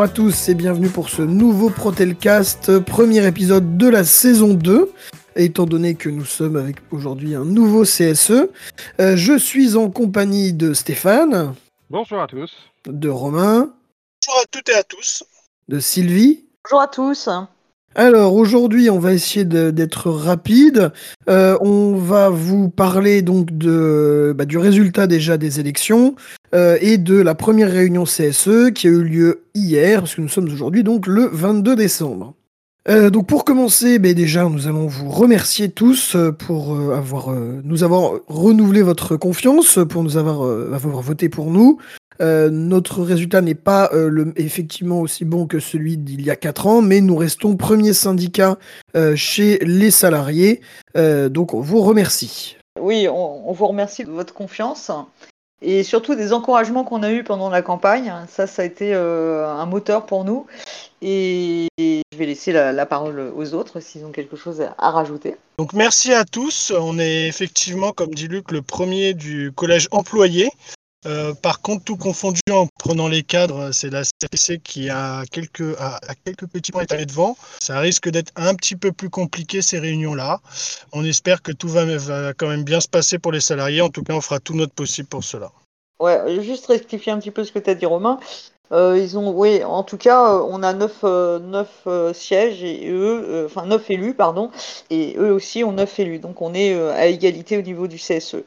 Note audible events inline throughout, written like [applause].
Bonjour à tous et bienvenue pour ce nouveau Protelcast, premier épisode de la saison 2. Étant donné que nous sommes avec aujourd'hui un nouveau CSE, euh, je suis en compagnie de Stéphane, Bonjour à tous. de Romain, Bonjour à toutes et à tous. de Sylvie. Bonjour à tous. Alors aujourd'hui, on va essayer d'être rapide. Euh, on va vous parler donc bah, du résultat déjà des élections euh, et de la première réunion CSE qui a eu lieu hier, parce que nous sommes aujourd'hui donc le 22 décembre. Euh, donc pour commencer, ben déjà nous allons vous remercier tous pour avoir nous avoir renouvelé votre confiance, pour nous avoir voté pour nous. Euh, notre résultat n'est pas euh, le, effectivement aussi bon que celui d'il y a 4 ans, mais nous restons premier syndicat euh, chez les salariés. Euh, donc on vous remercie. Oui, on, on vous remercie de votre confiance et surtout des encouragements qu'on a eus pendant la campagne. Ça, ça a été euh, un moteur pour nous. Et, et je vais laisser la, la parole aux autres s'ils ont quelque chose à rajouter. Donc merci à tous. On est effectivement, comme dit Luc, le premier du collège employé. Euh, par contre, tout confondu en prenant les cadres, c'est la CFC qui a quelques, a, a quelques petits points étalés devant. Ça risque d'être un petit peu plus compliqué ces réunions-là. On espère que tout va, quand même bien se passer pour les salariés. En tout cas, on fera tout notre possible pour cela. Ouais, juste rectifier un petit peu ce que tu as dit, Romain. Euh, ils ont, oui, en tout cas, euh, on a neuf, sièges et eux, enfin neuf élus, pardon, et eux aussi ont neuf élus. Donc on est à égalité au niveau du CSE.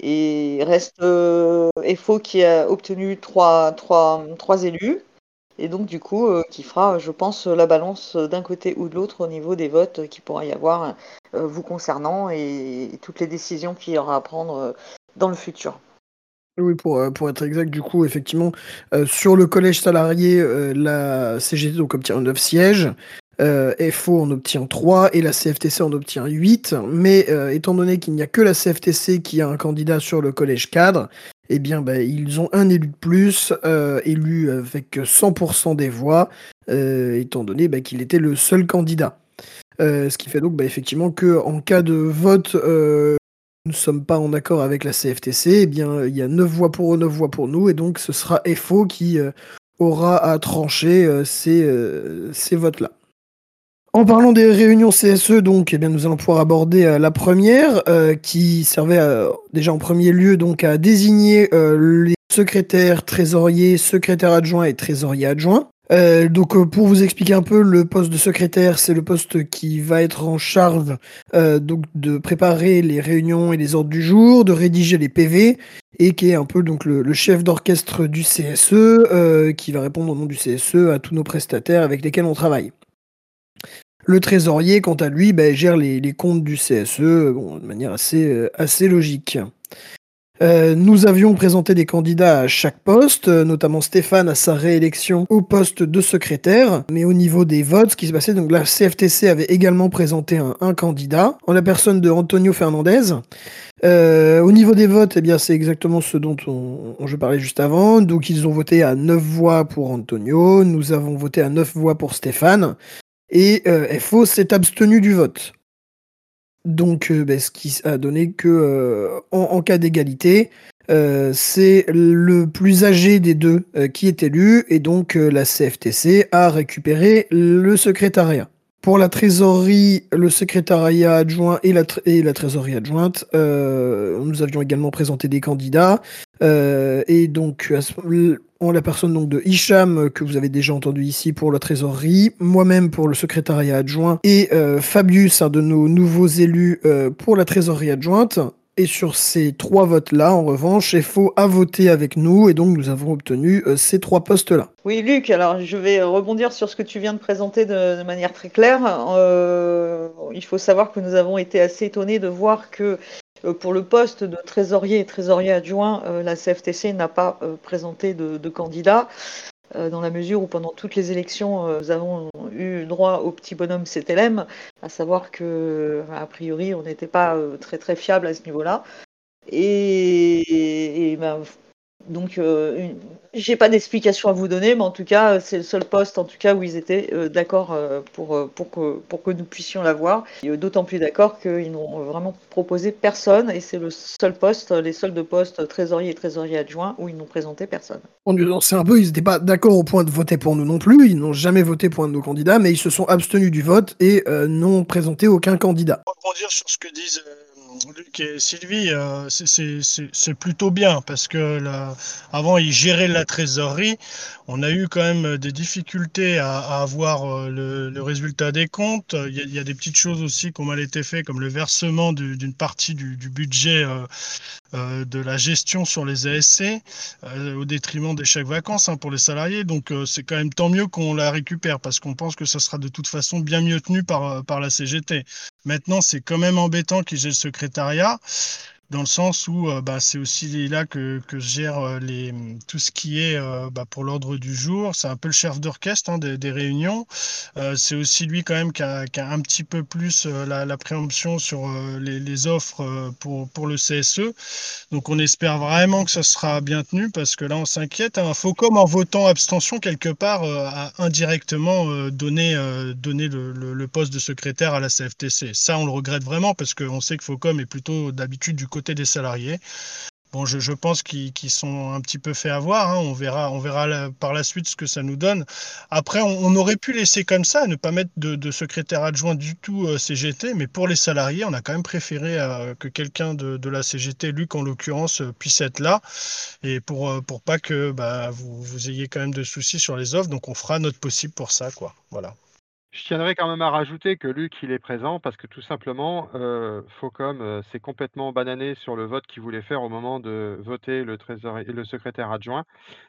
Et reste euh, FO qui a obtenu trois, trois, trois élus. Et donc du coup, euh, qui fera, je pense, la balance d'un côté ou de l'autre au niveau des votes qu'il pourra y avoir euh, vous concernant et, toutes les décisions qu'il y aura à prendre euh, dans le futur. Oui, pour, pour être exact, du coup, effectivement, sur le collège salarié, la CGT obtient 9 sièges, euh, FO en obtient 3 et la CFTC en obtient 8. Mais euh, étant donné qu'il n'y a que la CFTC qui a un candidat sur le collège cadre, eh bien, bah, ils ont un élu de plus, euh, élu avec 100% des voix, étant donné bah, qu'il était le seul candidat. Ce qui fait donc bah, effectivement que en cas de vote nous ne sommes pas en accord avec la CFTC, eh bien, il y a 9 voix pour eux, 9 voix pour nous, et donc ce sera FO qui aura à trancher ces votes-là. En parlant des réunions CSE, donc, eh bien, nous allons pouvoir aborder euh, la première, euh, qui servait à- déjà en premier lieu donc à désigner euh, les secrétaires, trésoriers, secrétaires adjoints et trésoriers adjoints. Euh, donc euh, pour vous expliquer un peu, le poste de secrétaire, c'est le poste qui va être en charge euh, donc de préparer les réunions et les ordres du jour, de rédiger les PV, et qui est un peu donc le, chef d'orchestre du CSE, euh, qui va répondre au nom du CSE à tous nos prestataires avec lesquels on travaille. Le trésorier, quant à lui, bah, gère les, comptes du CSE de manière assez, euh, logique. Euh, nous avions présenté des candidats à chaque poste, notamment Stéphane à sa réélection au poste de secrétaire. Mais au niveau des votes, ce qui s'est passé, donc la CFTC avait également présenté un, candidat, en la personne de Antonio Fernandez. Euh, au niveau des votes, eh bien, c'est exactement ce dont on, on- je parlais juste avant. Donc, ils ont voté à 9 voix pour Antonio, nous avons voté à 9 voix pour Stéphane, et euh, FO s'est abstenu du vote. Donc, euh, ben, ce qui a donné que, euh, en, cas d'égalité, c'est le plus âgé des deux qui est élu, et donc la CFTC a récupéré le secrétariat. Pour la trésorerie, le secrétariat adjoint et la, trésorerie adjointe, euh, nous avions également présenté des candidats. euh, et donc, en la personne de Hicham, euh, que vous avez déjà entendu ici pour la trésorerie, moi-même pour le secrétariat adjoint, et Fabius, un de nos nouveaux élus pour la trésorerie adjointe. Et sur ces trois votes-là, en revanche, FO a voté avec nous, et donc nous avons obtenu euh, ces trois postes-là. Oui, Luc, alors je vais rebondir sur ce que tu viens de présenter de, manière très claire. Euh, il faut savoir que nous avons été assez étonnés de voir que euh, pour le poste de trésorier et trésorier adjoint, la CFTC n'a pas présenté de, de candidat. Euh, dans la mesure où pendant toutes les élections, euh, nous avons eu droit au petit bonhomme CTLM, à savoir que, a priori, on n'était pas euh, très très fiable à ce niveau-là. Et, ben, donc, euh, j'ai pas d'explication à vous donner, mais en tout cas, c'est le seul poste, en tout cas, où ils étaient euh, d'accord euh, pour, pour, que, pour que nous puissions l'avoir. D'autant plus d'accord qu'ils n'ont vraiment proposé personne, et c'est le seul poste, les seuls deux postes, trésorier et trésorier adjoint, où ils n'ont présenté personne. C'est un peu, ils n'étaient pas d'accord au point de voter pour nous non plus, ils n'ont jamais voté pour un de nos candidats, mais ils se sont abstenus du vote et n'ont présenté aucun candidat. Pour dire sur ce que disent Luc et Sylvie, euh, c'est plutôt bien parce que avant ils géraient la trésorerie. On a eu quand même des difficultés à, avoir euh, le, résultat des comptes. Il y, a, des petites choses aussi qui ont mal été faites, comme le versement d'une partie du, budget euh, de la gestion sur les ASC au détriment des chèques vacances hein, pour les salariés. Donc c'est quand même tant mieux qu'on la récupère parce qu'on pense que ça sera de toute façon bien mieux tenu par, par la CGT. Maintenant, c'est quand même embêtant qu'ils aient le secrétariat dans le sens où euh, bah, c'est aussi là que, que gère euh, les, tout ce qui est euh, bah, pour l'ordre du jour. C'est un peu le chef d'orchestre hein, des, réunions. c'est aussi lui quand même qui a, qui a un petit peu plus la, la, préemption sur les, les, offres pour, pour le CSE. Donc on espère vraiment que ça sera bien tenu parce que là on s'inquiète. Hein. Focom en votant abstention quelque part a indirectement donné, donné le, le, poste de secrétaire à la CFTC. Ça on le regrette vraiment parce qu'on sait que Focom est plutôt d'habitude du côté des salariés. Bon, je, pense qu'ils sont un petit peu fait avoir. Hein. On verra, par la suite ce que ça nous donne. Après, on, aurait pu laisser comme ça, ne pas mettre de, secrétaire adjoint du tout euh, CGT, mais pour les salariés, on a quand même préféré euh, que quelqu'un de, la CGT, Luc en l'occurrence, euh, puisse être là, et pour, pour pas que bah, vous, ayez quand même de soucis sur les offres. Donc, on fera notre possible pour ça. Voilà. Je tiendrais quand même à rajouter que Luc, il est présent parce que tout simplement, euh, euh, s'est complètement banané sur le vote qu'il voulait faire au moment de voter le trésorier le secrétaire adjoint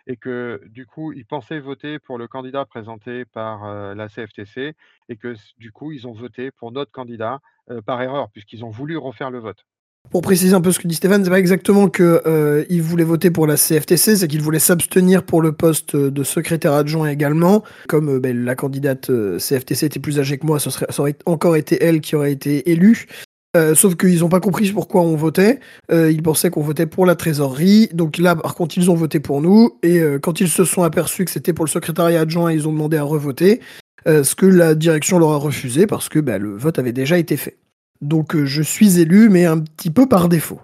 et que du coup, il pensait voter pour le candidat présenté par, euh, la CFTC et que du coup, ils ont voté pour notre candidat, par erreur puisqu'ils ont voulu refaire le vote. Pour préciser un peu ce que dit Stéphane, c'est pas exactement qu'il euh, voulait voter pour la CFTC, c'est qu'il voulait s'abstenir pour le poste de secrétaire adjoint également. Comme euh, ben, la candidate euh, CFTC était plus âgée que moi, ça, aurait encore été elle qui aurait été élue. Euh, sauf qu'ils n'ont pas compris pourquoi on votait. ils pensaient qu'on votait pour la trésorerie. Donc là, par contre, ils ont voté pour nous. Et quand ils se sont aperçus que c'était pour le secrétariat adjoint, ils ont demandé à revoter. ce que la direction leur a refusé parce que ben, le vote avait déjà été fait. Donc euh, je suis élu, mais un petit peu par défaut.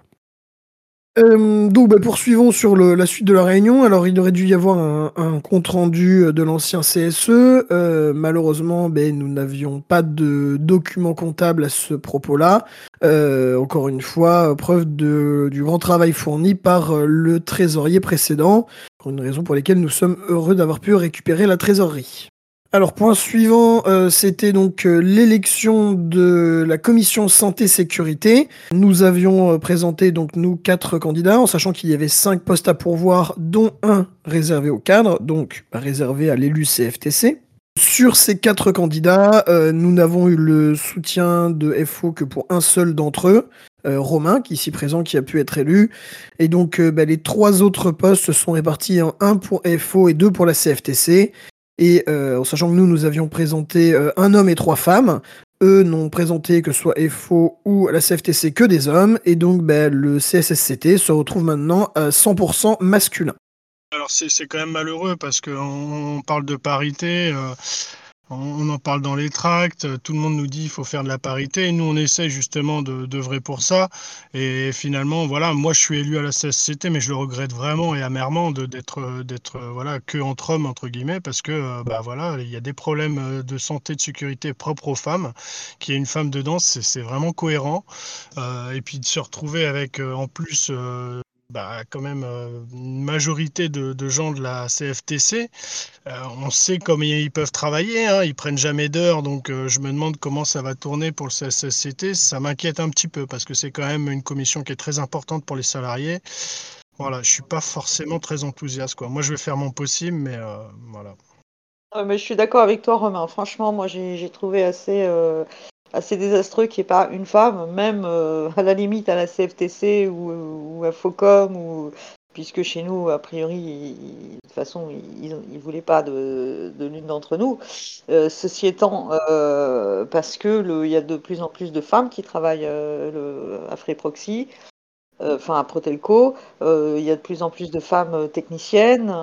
Euh, donc bah, poursuivons sur la suite de la réunion. Alors il aurait dû y avoir un, compte rendu de l'ancien CSE. Euh, malheureusement, ben, nous n'avions pas de document comptable à ce propos-là. encore une fois, preuve du grand travail fourni par le trésorier précédent, pour une raison pour laquelle nous sommes heureux d'avoir pu récupérer la trésorerie. Alors, point suivant, euh, c'était donc euh, l'élection de la commission santé-sécurité. Nous avions euh, présenté donc nous quatre candidats, en sachant qu'il y avait cinq postes à pourvoir, dont un réservé au cadre, donc réservé à l'élu CFTC. Sur ces quatre candidats, nous n'avons eu le soutien de FO que pour un seul d'entre eux, Romain, qui ici présent, qui a pu être élu. Et donc, bah, les trois autres postes sont répartis en un pour FO et deux pour la CFTC. Et euh, en sachant que nous, nous avions présenté euh, un homme et trois femmes, eux n'ont présenté que soit FO ou la CFTC que des hommes, et donc ben, le CSSCT se retrouve maintenant à 100% masculin. Alors c'est quand même malheureux parce qu'on parle de parité. Euh, on en parle dans les tracts, tout le monde nous dit qu'il faut faire de la parité. nous, on essaie justement de d'œuvrer pour ça. Et finalement, voilà, moi, je suis élu à la CSCT, mais je le regrette vraiment et amèrement d'être d'être voilà que entre hommes entre guillemets, parce que euh, bah voilà, il y a des problèmes de santé, de sécurité propres aux femmes. Qu'il y ait une femme dedans, c'est vraiment cohérent. Euh, et puis de se retrouver avec euh, en plus bah, quand même euh, une majorité de, gens de la CFTC. Euh, on sait comment ils peuvent travailler, hein, ils prennent jamais d'heures, donc euh, je me demande comment ça va tourner pour le CSSCT. Ça m'inquiète un petit peu parce que c'est quand même une commission qui est très importante pour les salariés. Voilà, je suis pas forcément très enthousiaste. Quoi. Moi, je vais faire mon possible, mais voilà. mais je suis d'accord avec toi, Romain. Franchement, moi, j'ai trouvé assez assez désastreux qu'il n'y ait pas une femme, même euh, à la limite à la CFTC ou, à FOCOM, ou, puisque chez nous, a priori, de toute façon, ils ne voulaient pas de, l'une d'entre nous. Euh, ceci étant, euh, parce qu'il y a de plus en plus de femmes qui travaillent le, à Free Proxy, enfin à Protelco, il y a de plus en plus de femmes techniciennes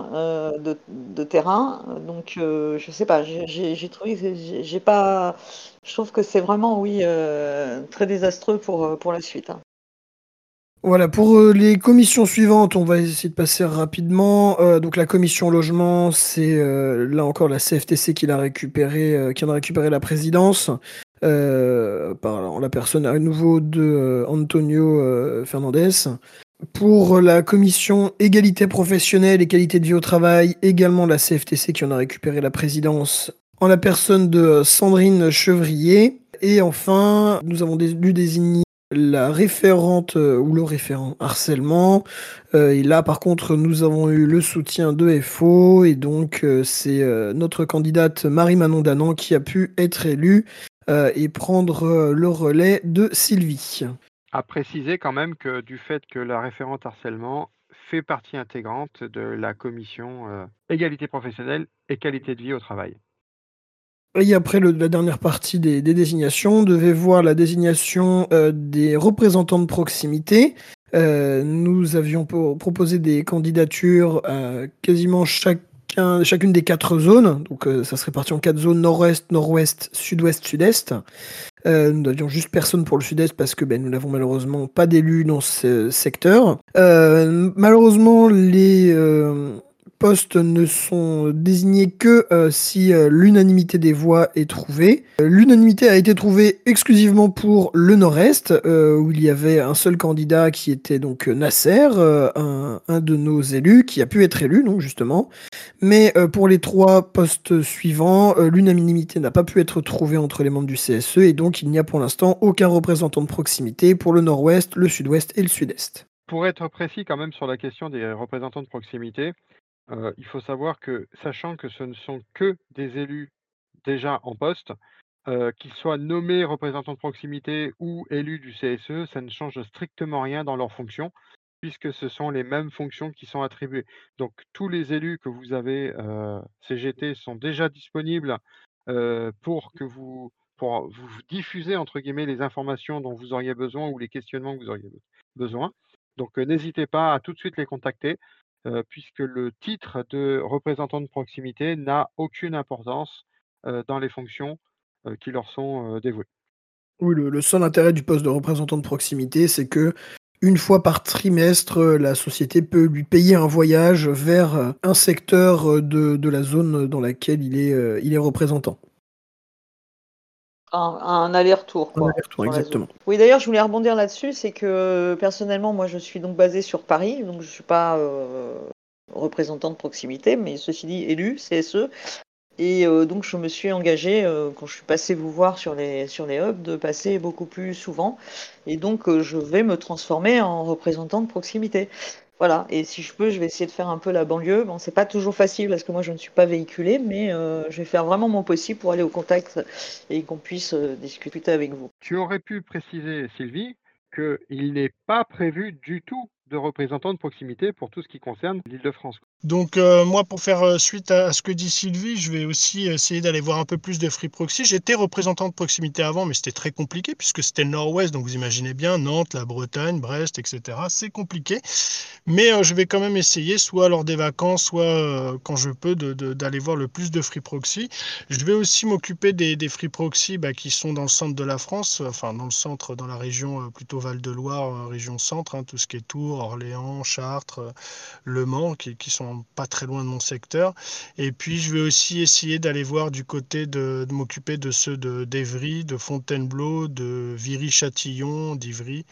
de, terrain. Donc, je sais pas, j'ai trouvé, j'ai pas, je trouve que c'est vraiment, oui, très désastreux pour, pour la suite. Hein. Voilà, pour euh, les commissions suivantes, on va essayer de passer rapidement. Euh, donc la commission logement, c'est euh, là encore la CFTC qui l'a récupéré, qui en a récupéré la présidence, par la personne à nouveau de Antonio Fernandez. Pour la commission égalité professionnelle et qualité de vie au travail, également la CFTC qui en a récupéré la présidence en la personne de Sandrine Chevrier. Et enfin, nous avons dû désigner la référente euh, ou le référent harcèlement. Euh, et là, par contre, nous avons eu le soutien de FO et donc euh, c'est notre candidate Marie-Manon Danan qui a pu être élue et prendre le relais de Sylvie. À préciser quand même que du fait que la référente harcèlement fait partie intégrante de la commission égalité professionnelle et qualité de vie au travail. Et après la dernière partie des, désignations, on devait voir la désignation euh, des représentants de proximité. Euh, nous avions proposé des candidatures à quasiment chacun, chacune des quatre zones. Donc euh, ça serait parti en quatre zones nord-ouest, nord-ouest, sud-ouest, sud-est. nous n'avions juste personne pour le sud-est parce que ben, nous n'avons malheureusement pas d'élus dans ce secteur. malheureusement, les postes ne sont désignés que euh, si euh, l'unanimité des voix est trouvée. Euh, l'unanimité a été trouvée exclusivement pour le Nord-Est, où il y avait un seul candidat qui était donc Nasser, un, de nos élus, qui a pu être élu, donc justement. Mais pour les trois postes suivants, l'unanimité n'a pas pu être trouvée entre les membres du CSE, et donc il n'y a pour l'instant aucun représentant de proximité pour le Nord-Ouest, le Sud-Ouest et le Sud-Est. Pour être précis quand même sur la question des représentants de proximité, il faut savoir que, sachant que ce ne sont que des élus déjà en poste, qu'ils soient nommés représentants de proximité ou élus du CSE, ça ne change strictement rien dans leurs fonctions, puisque ce sont les mêmes fonctions qui sont attribuées. Donc tous les élus que vous avez, CGT sont déjà disponibles, pour que vous pour vous diffuser entre guillemets «les informations dont vous auriez besoin ou les questionnements que vous auriez besoin». Donc, n'hésitez pas à tout de suite les contacter. Euh, puisque le titre de représentant de proximité n'a aucune importance euh, dans les fonctions euh, qui leur sont dévouées. Oui, le, seul intérêt du poste de représentant de proximité, c'est que une fois par trimestre, la société peut lui payer un voyage vers un secteur de, la zone dans laquelle il est, il est représentant un, aller-retour. Un aller-retour, exactement. Oui, d'ailleurs, je voulais rebondir là-dessus, c'est que personnellement, moi, je suis donc basée sur Paris, donc je suis pas euh, représentant de proximité, mais ceci dit, élu CSE. Et euh, donc, je me suis engagée, euh, quand je suis passée vous voir sur les, sur les hubs, de passer beaucoup plus souvent. Et donc, je vais me transformer en représentant de proximité. Voilà, et si je peux, je vais essayer de faire un peu la banlieue. Bon, c'est pas toujours facile parce que moi je ne suis pas véhiculée, mais euh, je vais faire vraiment mon possible pour aller au contact et qu'on puisse euh, discuter avec vous. Tu aurais pu préciser, Sylvie, qu'il n'est pas prévu du tout de représentants de proximité pour tout ce qui concerne l'île de France. Donc euh, moi, pour faire euh, suite à, ce que dit Sylvie, je vais aussi essayer d'aller voir un peu plus de Free Proxy. J'étais représentant de proximité avant, mais c'était très compliqué puisque c'était le nord-ouest, donc vous imaginez bien, Nantes, la Bretagne, Brest, etc. C'est compliqué, mais euh, je vais quand même essayer, soit lors des vacances, soit quand je peux, d'aller voir le plus de Free Proxy. Je vais aussi m'occuper des, Free Proxy bah, qui sont dans le centre de la France, enfin dans le centre, dans la région plutôt Val-de-Loire, région centre, hein, tout ce qui est Tours, Orléans, Chartres, Le Mans, qui, sont pas très loin de mon secteur. Et puis je vais aussi essayer d'aller voir du côté de, m'occuper de ceux de d'Evry, de Fontainebleau, de Viry-Châtillon, d'Ivry.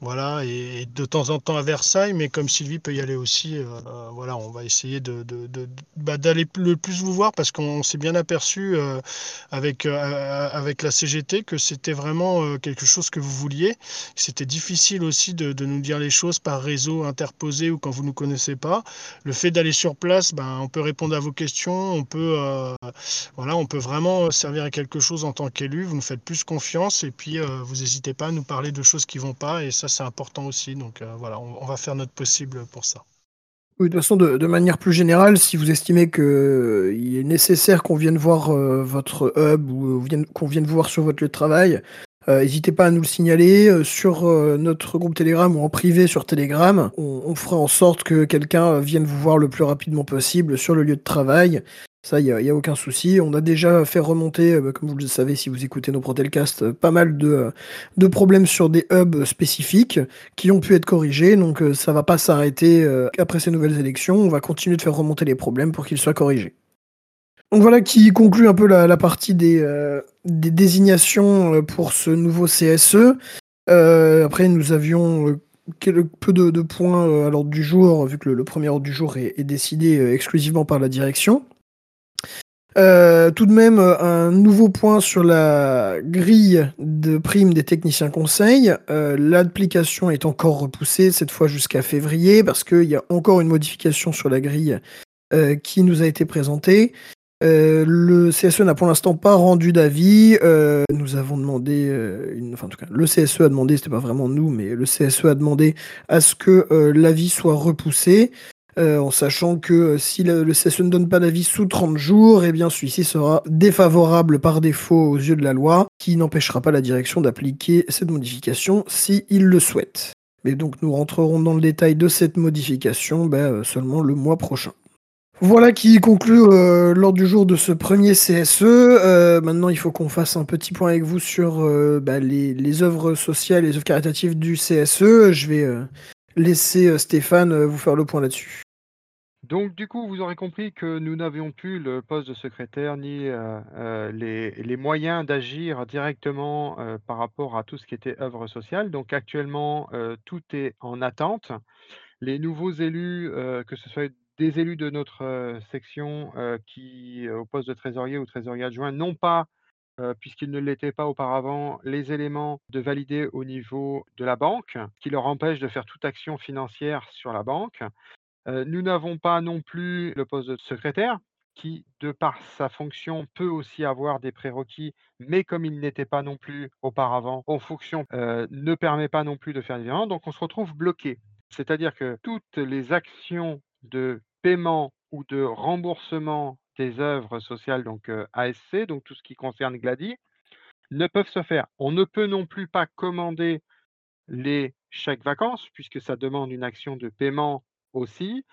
Voilà, et, de temps en temps à Versailles, mais comme Sylvie peut y aller aussi, euh, euh, voilà, on va essayer de, bah, d'aller le plus vous voir parce qu'on s'est bien aperçu euh, avec, avec la CGT que c'était vraiment quelque chose que vous vouliez. C'était difficile aussi de, nous dire les choses par réseau interposé ou quand vous ne nous connaissez pas. Le fait d'aller sur place, ben, on peut répondre à vos questions, on peut, voilà, on peut vraiment servir à quelque chose en tant qu'élu. Vous nous faites plus confiance et puis vous n'hésitez pas à nous parler de choses qui vont pas et ça c'est important aussi. Donc euh, voilà, on, va faire notre possible pour ça. Oui, de façon, de, manière plus générale, si vous estimez qu'il euh, est nécessaire qu'on vienne voir euh, votre hub ou qu'on vienne vous voir sur votre lieu de travail, N'hésitez pas à nous le signaler sur notre groupe Telegram ou en privé sur Telegram. On, on fera en sorte que quelqu'un vienne vous voir le plus rapidement possible sur le lieu de travail. Ça, il n'y a, aucun souci. On a déjà fait remonter, euh, comme vous le savez si vous écoutez nos Protelcast, euh, pas mal de, de, problèmes sur des hubs spécifiques qui ont pu être corrigés. Donc euh, ça va pas s'arrêter après ces nouvelles élections. On va continuer de faire remonter les problèmes pour qu'ils soient corrigés. Donc voilà qui conclut un peu la, partie des, des, désignations pour ce nouveau CSE. après, nous avions peu de, points à l'ordre du jour, vu que le, premier ordre du jour est décidé exclusivement par la direction. Euh, tout de même, euh, un nouveau point sur la grille de primes des techniciens conseils. Euh, l'application est encore repoussée, cette fois jusqu'à février, parce qu'il y a encore une modification sur la grille qui nous a été présentée. Le CSE n'a pour l'instant pas rendu d'avis. nous avons demandé, une, enfin en tout cas, le CSE a demandé, c'était pas vraiment nous, mais le CSE a demandé à ce que l'avis soit repoussé. Euh, en sachant que euh, si le, CSE ne donne pas d'avis sous 30 jours, eh bien celui-ci sera défavorable par défaut aux yeux de la loi, qui n'empêchera pas la direction d'appliquer cette modification s'il le souhaite. Mais donc nous rentrerons dans le détail de cette modification ben, euh, seulement le mois prochain. Voilà qui conclut l'ordre du jour de ce premier CSE. maintenant, il faut qu'on fasse un petit point avec vous sur ben, les, les, œuvres sociales et les œuvres caritatives du CSE. Je vais laisser euh, Stéphane euh, vous faire le point là-dessus. Donc, du coup, vous aurez compris que nous n'avions plus le poste de secrétaire ni euh, les, moyens d'agir directement par rapport à tout ce qui était œuvre sociale. Donc, actuellement, tout est en attente. Les nouveaux élus, que ce soit des élus de notre section qui, au poste de trésorier ou trésorier adjoint, n'ont pas puisqu'ils ne l'étaient pas auparavant, les éléments de valider au niveau de la banque, qui leur empêche de faire toute action financière sur la banque. Nous n'avons pas non plus le poste de secrétaire, qui, de par sa fonction, peut aussi avoir des prérequis, mais comme il n'était pas non plus auparavant en fonction, ne permet pas non plus de faire des virements. Donc on se retrouve bloqué. C'est-à-dire que toutes les actions de paiement ou de remboursement des œuvres sociales, donc ASC, donc tout ce qui concerne Glady, ne peuvent se faire. On ne peut non plus pas commander les chèques vacances, puisque ça demande une action de paiement aussi.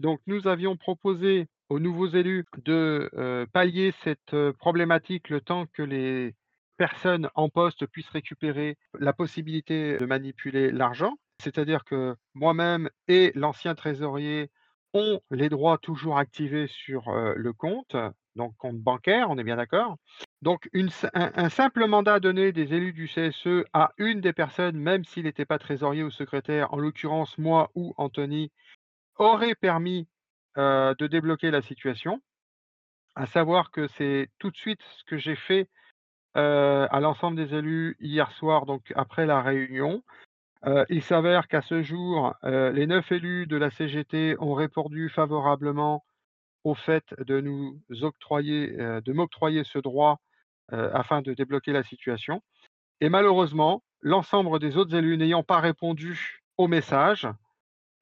Donc nous avions proposé aux nouveaux élus de pallier cette problématique le temps que les personnes en poste puissent récupérer la possibilité de manipuler l'argent. C'est-à-dire que moi-même et l'ancien trésorier ont les droits toujours activés sur le compte, donc compte bancaire, on est bien d'accord. Donc un, simple mandat donné des élus du CSE à une des personnes, même s'il n'était pas trésorier ou secrétaire, en l'occurrence moi ou Anthony, aurait permis de débloquer la situation. À savoir que c'est tout de suite ce que j'ai fait à l'ensemble des élus hier soir, donc après la réunion. Euh, il s'avère qu'à ce jour, euh, les neuf élus de la CGT ont répondu favorablement au fait de nous octroyer, euh, de m'octroyer ce droit afin de débloquer la situation. Et malheureusement, l'ensemble des autres élus n'ayant pas répondu au message,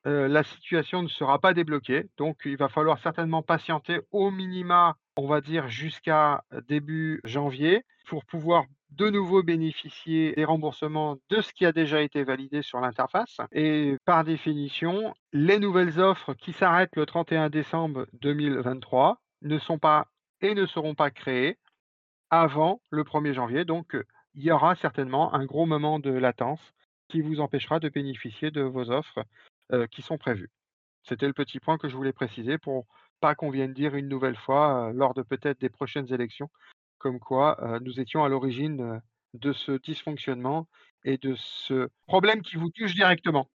la situation ne sera pas débloquée. Donc, il va falloir certainement patienter au minima, on va dire, jusqu'à début janvier pour pouvoir de nouveau bénéficier des remboursements de ce qui a déjà été validé sur l'interface. Et par définition, les nouvelles offres qui s'arrêtent le 31 décembre 2023 ne sont pas et ne seront pas créées avant le 1er janvier. Donc, il y aura certainement un gros moment de latence qui vous empêchera de bénéficier de vos offres euh, qui sont prévues. C'était le petit point que je voulais préciser pour pas qu'on vienne dire une nouvelle fois euh, lors de peut-être des prochaines élections comme quoi nous étions à l'origine de ce dysfonctionnement et de ce problème qui vous touche directement.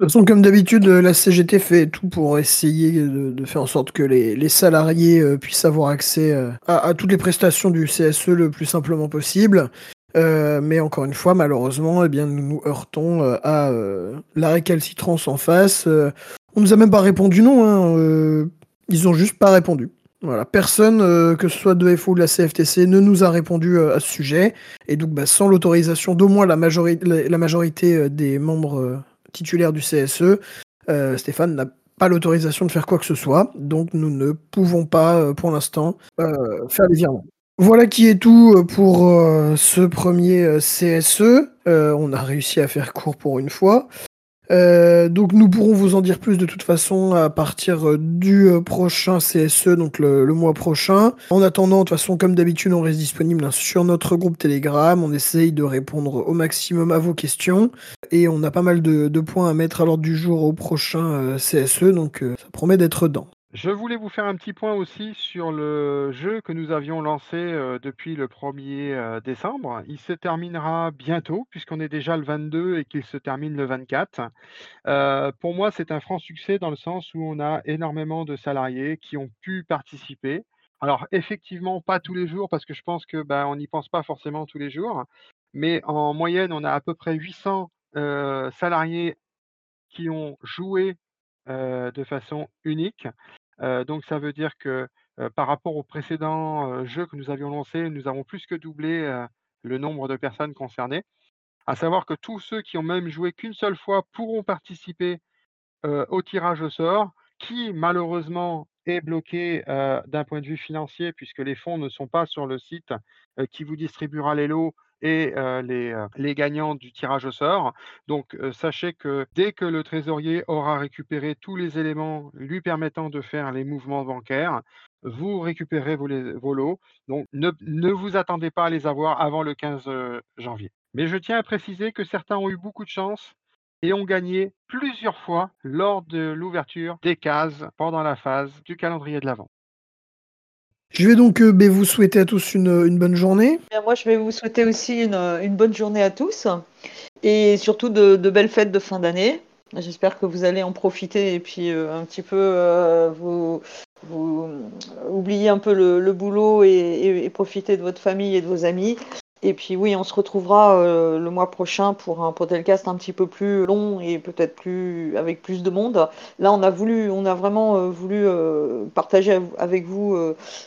De toute façon, comme d'habitude, la CGT fait tout pour essayer de, faire en sorte que les, salariés puissent avoir accès à, toutes les prestations du CSE le plus simplement possible. mais encore une fois, malheureusement, eh bien, nous nous heurtons à la récalcitrance en face. on nous a même pas répondu non. Hein, ils ont juste pas répondu. Voilà, personne, euh, que ce soit de FO ou de la CFTC, ne nous a répondu euh, à ce sujet. Et donc, bah, sans l'autorisation d'au moins la, majorité euh, des membres titulaires du CSE, Stéphane n'a pas l'autorisation de faire quoi que ce soit. Donc, nous ne pouvons pas, pour l'instant, faire les virements. Voilà qui est tout pour ce premier CSE. on a réussi à faire court pour une fois. Euh, donc nous pourrons vous en dire plus de toute façon à partir euh, du euh, prochain CSE, donc le, mois prochain. En attendant, de toute façon, comme d'habitude, on reste disponible hein, sur notre groupe Telegram. On essaye de répondre au maximum à vos questions. Et on a pas mal de, points à mettre à l'ordre du jour au prochain CSE, donc ça promet d'être dedans. Je voulais vous faire un petit point aussi sur le jeu que nous avions lancé euh, depuis le 1er euh, décembre. Il se terminera bientôt, puisqu'on est déjà le 22 et qu'il se termine le 24. Euh, pour moi, c'est un franc succès dans le sens où on a énormément de salariés qui ont pu participer. Alors, effectivement, pas tous les jours, parce que je pense que ben, on n'y pense pas forcément tous les jours. Mais en moyenne, on a à peu près 800 salariés qui ont joué de façon unique donc ça veut dire que, par rapport aux précédents, jeux que nous avions lancés, nous avons plus que doublé, le nombre de personnes concernées. À savoir que tous ceux qui ont même joué qu'une seule fois pourront participer, au tirage au sort, qui malheureusement est bloqué, d'un point de vue financier puisque les fonds ne sont pas sur le site, qui vous distribuera les lots et les, gagnants du tirage au sort. Donc, sachez que dès que le trésorier aura récupéré tous les éléments lui permettant de faire les mouvements bancaires, vous récupérez vos, lots. Donc, ne, ne, vous attendez pas à les avoir avant le 15 janvier. Mais je tiens à préciser que certains ont eu beaucoup de chance et ont gagné plusieurs fois lors de l'ouverture des cases pendant la phase du calendrier de l'Avent. Je vais donc euh, ben, vous souhaiter à tous une, bonne journée. moi, je vais vous souhaiter aussi une, bonne journée à tous et surtout de, belles fêtes de fin d'année. J'espère que vous allez en profiter et puis euh, un petit peu euh, vous, oublier un peu le, boulot et, profiter de votre famille et de vos amis. Et puis oui, on se retrouvera euh, le mois prochain pour un podcast un petit peu plus long et peut-être plus avec plus de monde. Là, on a voulu, on a vraiment euh, voulu euh, partager avec vous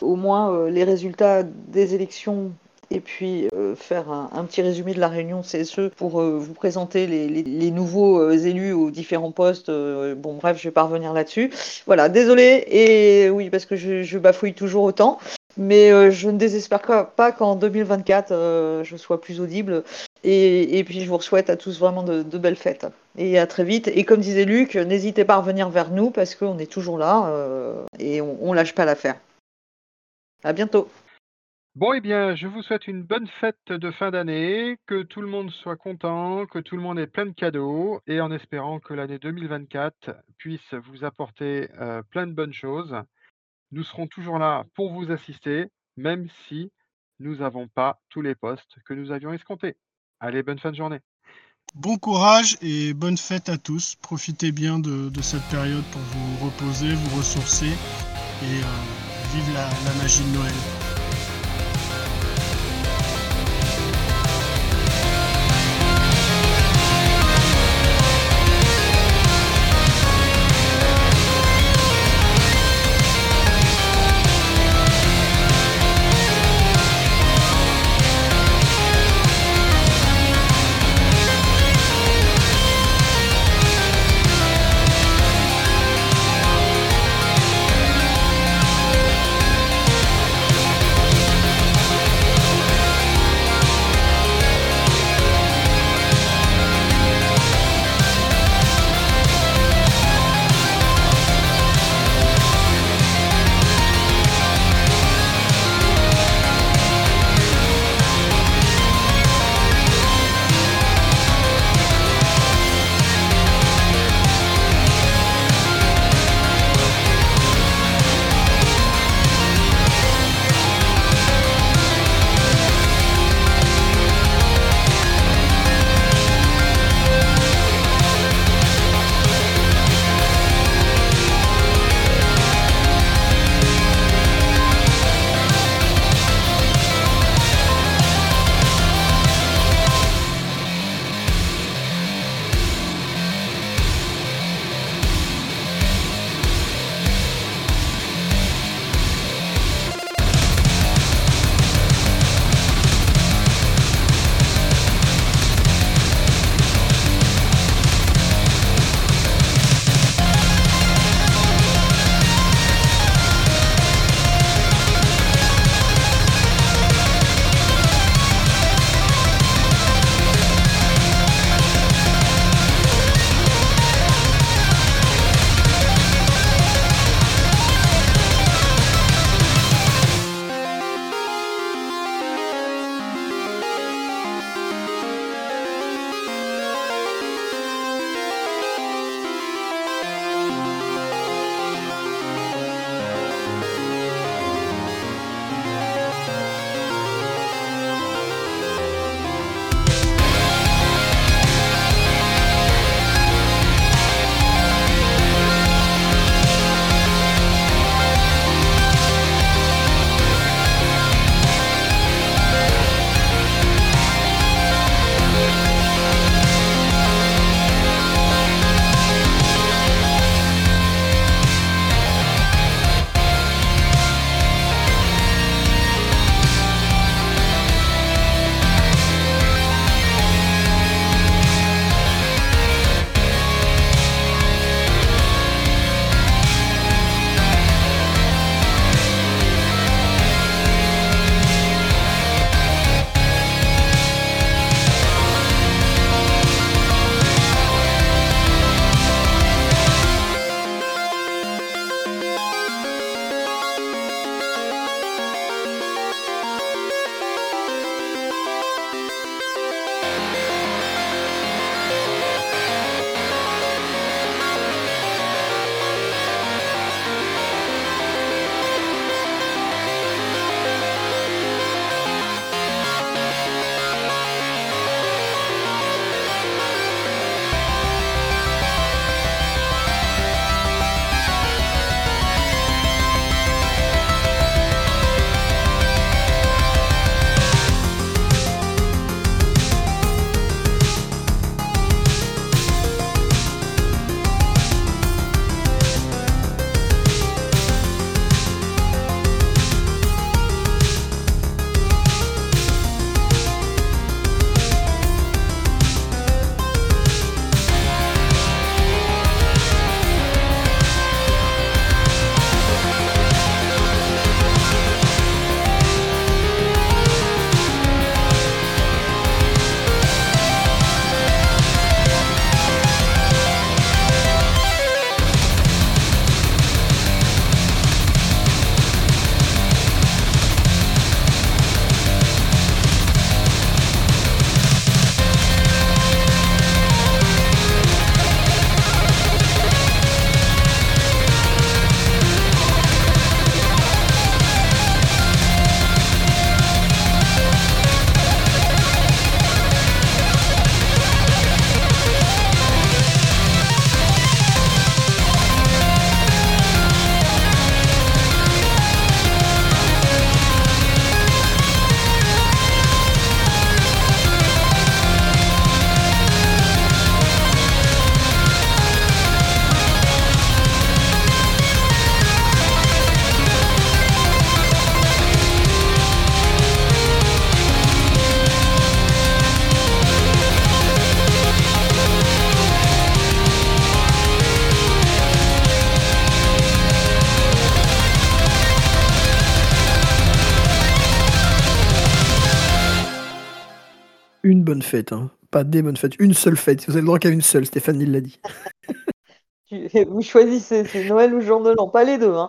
au moins les résultats des élections et puis faire un, petit résumé de la réunion CSE pour vous présenter les, nouveaux élus aux différents postes. bon, bref, je vais pas revenir là-dessus. Voilà, désolé, et oui, parce que je, je bafouille toujours autant. Mais euh, je ne désespère pas qu'en 2024, euh, je sois plus audible. Et, puis, je vous souhaite à tous vraiment de, belles fêtes. Et à très vite. Et comme disait Luc, n'hésitez pas à revenir vers nous parce qu'on est toujours là euh, et on, ne lâche pas l'affaire. À bientôt. Bon, eh bien, je vous souhaite une bonne fête de fin d'année, que tout le monde soit content, que tout le monde ait plein de cadeaux, et en espérant que l'année 2024 puisse vous apporter plein de bonnes choses. Nous serons toujours là pour vous assister, même si nous n'avons pas tous les postes que nous avions escomptés. Allez, bonne fin de journée. Bon courage et bonne fête à tous. Profitez bien de, cette période pour vous reposer, vous ressourcer et euh, vive la magie de Noël. Une bonne fête, hein. pas des bonnes fêtes, une seule fête. Vous avez le droit qu'à une seule, Stéphane il l'a dit. [laughs] Vous choisissez, Noël ou jour de l'an, pas les deux. Hein.